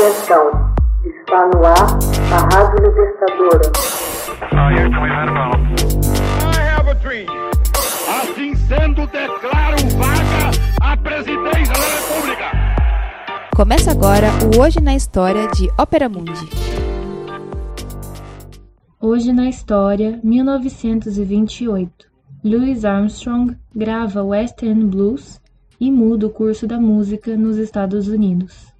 Atenção, está no ar a Rádio Libertadora. Assim sendo, declaro vaga a presidência da República. Começa agora o Hoje na História de Ópera Mundi. Hoje na História, 1928. Louis Armstrong grava West End Blues e muda o curso da música nos Estados Unidos.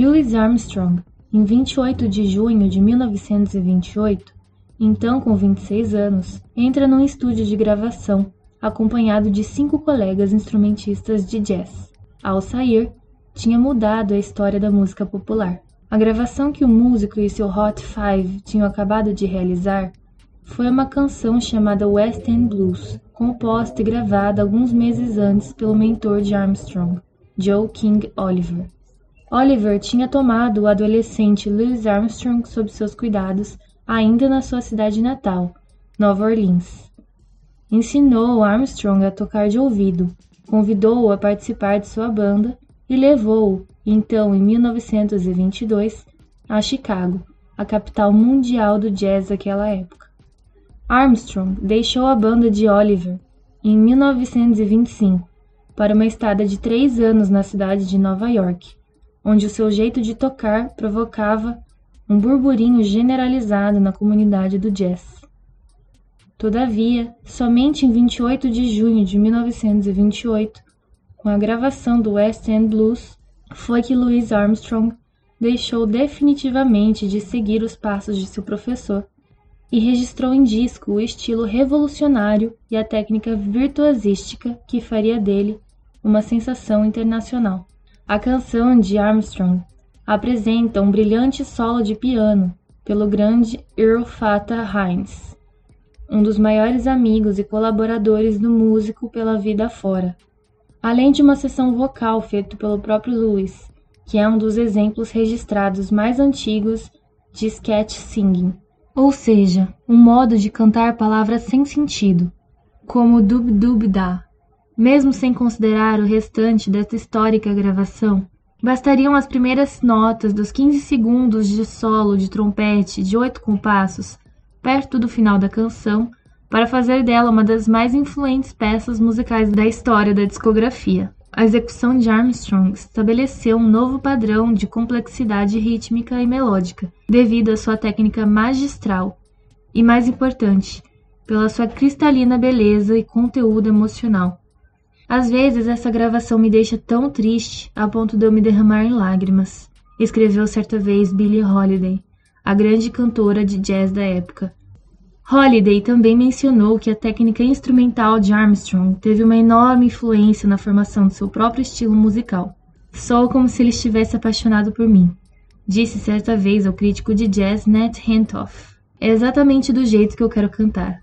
Louis Armstrong, em 28 de junho de 1928, então com 26 anos, entra num estúdio de gravação, acompanhado de cinco colegas instrumentistas de jazz. Ao sair, tinha mudado a história da música popular. A gravação que o músico e seu Hot Five tinham acabado de realizar foi uma canção chamada West End Blues, composta e gravada alguns meses antes pelo mentor de Armstrong, Joe King Oliver. Oliver tinha tomado o adolescente Louis Armstrong sob seus cuidados ainda na sua cidade natal, Nova Orleans. Ensinou Armstrong a tocar de ouvido, convidou-o a participar de sua banda e levou-o, então em 1922, a Chicago, a capital mundial do jazz daquela época. Armstrong deixou a banda de Oliver em 1925 para uma estada de três anos na cidade de Nova York onde o seu jeito de tocar provocava um burburinho generalizado na comunidade do jazz. Todavia, somente em 28 de junho de 1928, com a gravação do West End Blues, foi que Louis Armstrong deixou definitivamente de seguir os passos de seu professor e registrou em disco o estilo revolucionário e a técnica virtuosística que faria dele uma sensação internacional. A canção de Armstrong apresenta um brilhante solo de piano pelo grande Earl Fatah Hines, um dos maiores amigos e colaboradores do músico pela vida fora, além de uma sessão vocal feita pelo próprio Lewis, que é um dos exemplos registrados mais antigos de sketch singing, ou seja, um modo de cantar palavras sem sentido, como dub dub da, mesmo sem considerar o restante desta histórica gravação, bastariam as primeiras notas dos 15 segundos de solo de trompete de oito compassos, perto do final da canção, para fazer dela uma das mais influentes peças musicais da história da discografia. A execução de Armstrong estabeleceu um novo padrão de complexidade rítmica e melódica, devido à sua técnica magistral e, mais importante, pela sua cristalina beleza e conteúdo emocional. Às vezes essa gravação me deixa tão triste a ponto de eu me derramar em lágrimas, escreveu certa vez Billie Holiday, a grande cantora de jazz da época. Holiday também mencionou que a técnica instrumental de Armstrong teve uma enorme influência na formação de seu próprio estilo musical. Sou como se ele estivesse apaixonado por mim, disse certa vez ao crítico de jazz Nat Hentoff. É exatamente do jeito que eu quero cantar.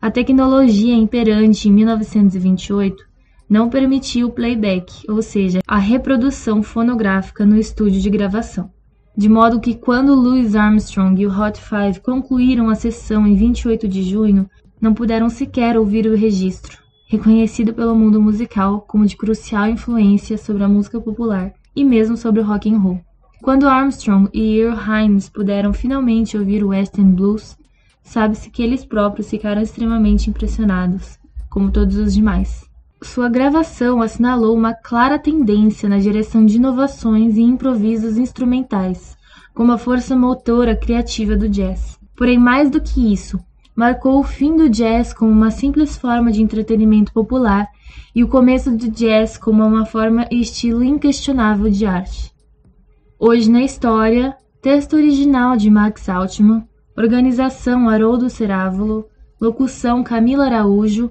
A tecnologia imperante em 1928 não permitia o playback, ou seja, a reprodução fonográfica no estúdio de gravação. De modo que quando Louis Armstrong e o Hot Five concluíram a sessão em 28 de junho, não puderam sequer ouvir o registro, reconhecido pelo mundo musical como de crucial influência sobre a música popular e mesmo sobre o rock and roll. Quando Armstrong e Earl Hines puderam finalmente ouvir o West End Blues, sabe-se que eles próprios ficaram extremamente impressionados, como todos os demais. Sua gravação assinalou uma clara tendência na direção de inovações e improvisos instrumentais, como a força motora criativa do jazz. Porém, mais do que isso, marcou o fim do jazz como uma simples forma de entretenimento popular e o começo do jazz como uma forma e estilo inquestionável de arte. Hoje na história, texto original de Max Altman, organização Haroldo Cerávulo, locução Camila Araújo